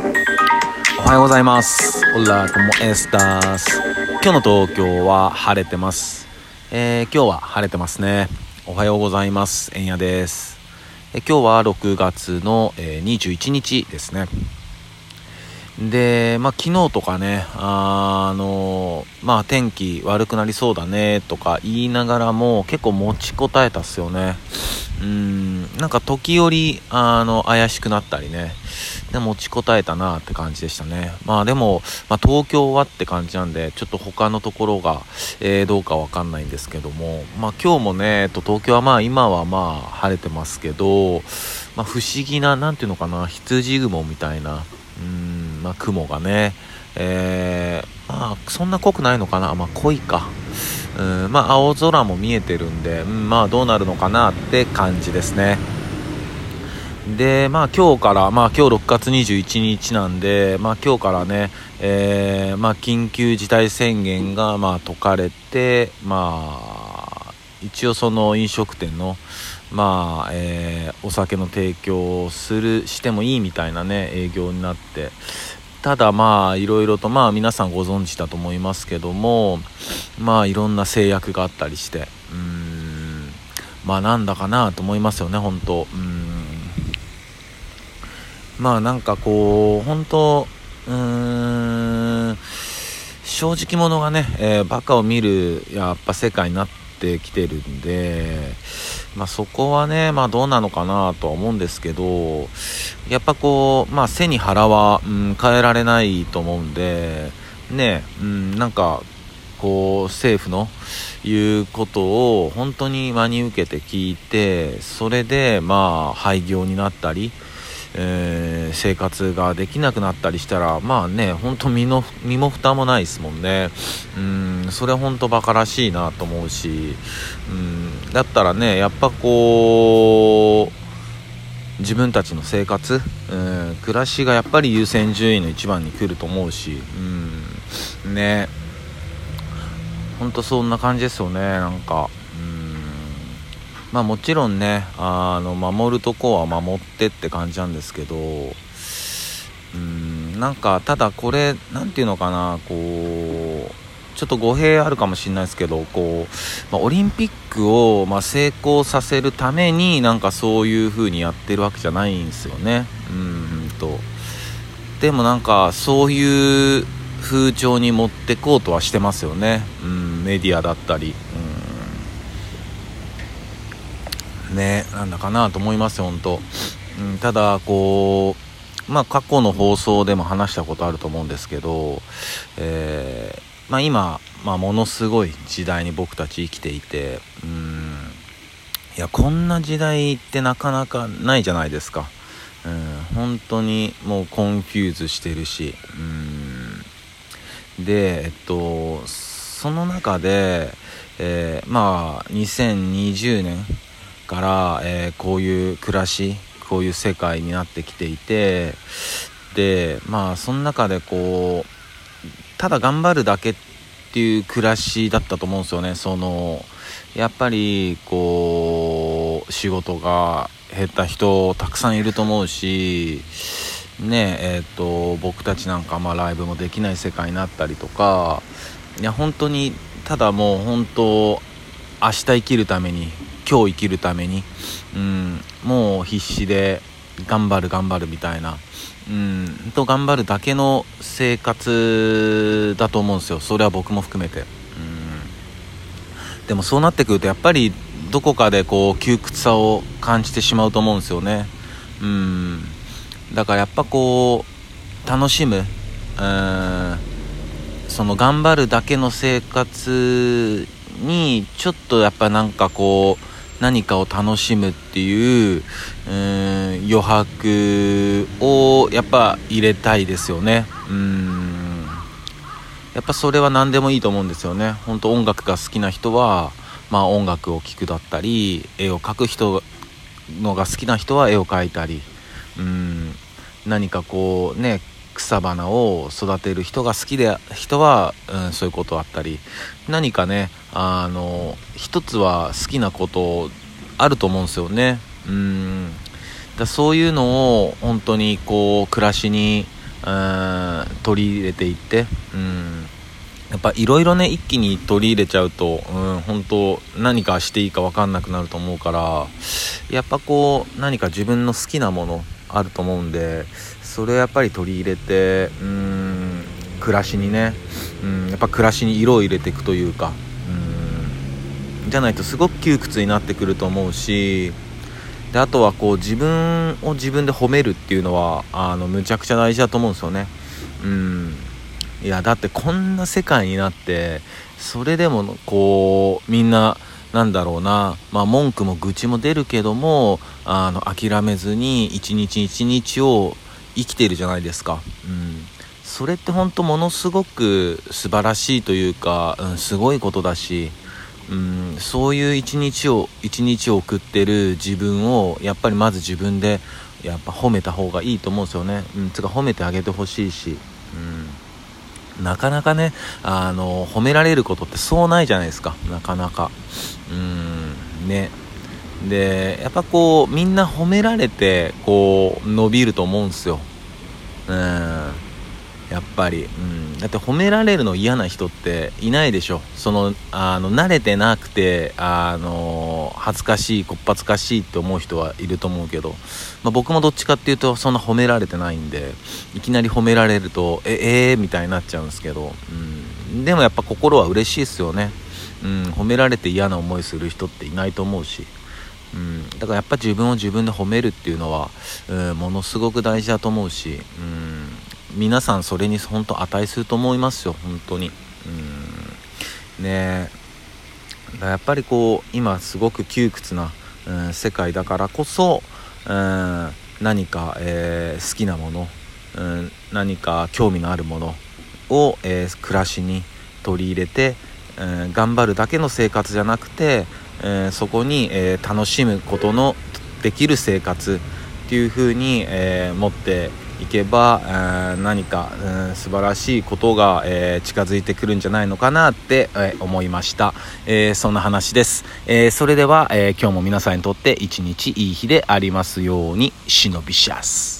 おはようございます。オラコモエスタース。今日の東京は晴れてます。えー今日は晴れてますね。おはようございます。えんやです。え今日は6月の、えー21日ですね。で、まあ、昨日とかね、あのまあ、天気悪くなりそうだねとか言いながらも結構持ちこたえたっすよね。うん、なんか時折、あの、怪しくなったりね。で、持ちこたえたなって感じでしたね。まあでも、まあ、東京はって感じなんで、ちょっと他のところが、えーどうかわかんないんですけども、まあ今日もね、えっと東京はまあ今はまあ晴れてますけど、まあ不思議な、なんていうのかな、羊雲みたいな、うん、まあ雲がね、えーまあそんな濃くないのかな、まあ濃いか。うん、まあ青空も見えてるんで、うん、まあどうなるのかなって感じですね。で、まあ今日から、まあ今日6月21日なんで、まあ今日からね、えーまあ緊急事態宣言がまあ解かれて、まあ一応その飲食店の、まあ、えーお酒の提供をする、してもいいみたいなね、営業になって、ただまあいろいろとまあ皆さんご存知だと思いますけどもまあいろんな制約があったりして。うん。まあなんだかなと思いますよね本当。うん。まあなんかこう本当うーん。正直者がね、えーバカを見るやっぱ世界になってきてるんでまあそこはねまあどうなのかなとは思うんですけどやっぱこうまあ背に腹は、うん、変えられないと思うんでねうんなんかこう政府の言うことを本当に真に受けて聞いてそれでまあ廃業になったり、えー生活ができなくなったりしたらまあね本当身の身も蓋もないですもんね。うんそれは本当バカらしいなと思うし。うんだったらねやっぱこう自分たちの生活、うん、暮らしがやっぱり優先順位の一番に来ると思うし、うん、ね。ほんとそんな感じですよねなんか。まあもちろんねあの守るとこは守ってって感じなんですけどうんなんかただこれなんていうのかなこうちょっと語弊あるかもしれないですけどこう、まあ、オリンピックを、ま、成功させるためになんかそういう風にやってるわけじゃないんですよね。うんと。でもなんかそういう風潮に持ってこうとはしてますよね、うん、メディアだったり、うん、ねなんだかなと思いますよ本当、うん、ただこうまあ過去の放送でも話したことあると思うんですけど、えーまあ、今、まあ、ものすごい時代に僕たち生きていてうんいやこんな時代ってなかなかないじゃないですか、うん、本当にもう confuse してるしうん。でえっとその中で、えーまあ2020年から、えーこういう暮らしこういう世界になってきていてでまあその中でこうただ頑張るだけっていう暮らしだったと思うんですよね。そのやっぱりこう仕事が減った人たくさんいると思うしねえっと僕たちなんかまあライブもできない世界になったりとかいや本当にただもう本当明日生きるために今日生きるために、うん、もう必死で頑張る頑張るみたいな、うん、と頑張るだけの生活だと思うんですよ。それは僕も含めて、うん、でもそうなってくるとやっぱりどこかでこう窮屈さを感じてしまうと思うんですよね、うん、だからやっぱこう楽しむ、うん、その頑張るだけの生活にちょっとやっぱなんかこう何かを楽しむっていううん余白をやっぱ入れたいですよね。うん。やっぱそれは何でもいいと思うんですよね。本当音楽が好きな人はまあ音楽を聴くだったり絵を描く人のが好きな人は絵を描いたり。うん。何かこうね草花を育てる人が好きで人は、うん、そういうことあったり。何かねあの一つは好きなことあると思うんですよね。うん。だそういうのを本当にこう暮らしにうん取り入れていってうん。やっぱいろいろね一気に取り入れちゃうと、うん、本当何かしていいか分かんなくなると思うからやっぱこう何か自分の好きなものあると思うんでそれをやっぱり取り入れてうん暮らしにね、うん、やっぱ暮らしに色を入れていくというかうんじゃないとすごく窮屈になってくると思うしであとはこう自分を自分で褒めるっていうのはあのむちゃくちゃ大事だと思うんですよね。うん。いやだってこんな世界になってそれでもこうみんななんだろうな、まあ、文句も愚痴も出るけどもあの諦めずに一日一日を生きているじゃないですか、うん、それって本当ものすごく素晴らしいというか、うん、すごいことだし、うん、そういう一日を一日を送ってる自分をやっぱりまず自分でやっぱ褒めた方がいいと思うんですよね、うん、つか褒めてあげてほしいし、うん、なかなかねあの褒められることってそうないじゃないですか。なかなか。うんね。でやっぱこうみんな褒められてこう伸びると思うんすよ。うん。やっぱり、うん、だって褒められるの嫌な人っていないでしょ。そのあの慣れてなくてあの恥ずかしいこっぱずかしいって思う人はいると思うけど、まあ、僕もどっちかっていうとそんな褒められてないんでいきなり褒められるとええー、みたいになっちゃうんですけど、うん、でもやっぱ心は嬉しいですよね、うん、褒められて嫌な思いする人っていないと思うし。うん、だからやっぱ自分を自分で褒めるっていうのは、うん、ものすごく大事だと思うし、うん、皆さんそれに本当値すると思いますよ本当に。うん。ねやっぱりこう今すごく窮屈な、うん、世界だからこそ、うん、何か、えー、好きなもの、うん、何か興味のあるものを、えー、暮らしに取り入れて、うん、頑張るだけの生活じゃなくて、え、そこに、え楽しむことのできる生活っていう風に、え持っていけば、えー、何か、うん、素晴らしいことが、えー、近づいてくるんじゃないのかなって、えー、思いました、えそんな話です、えそれでは、え今日も皆さんにとって一日いい日でありますように忍びシャス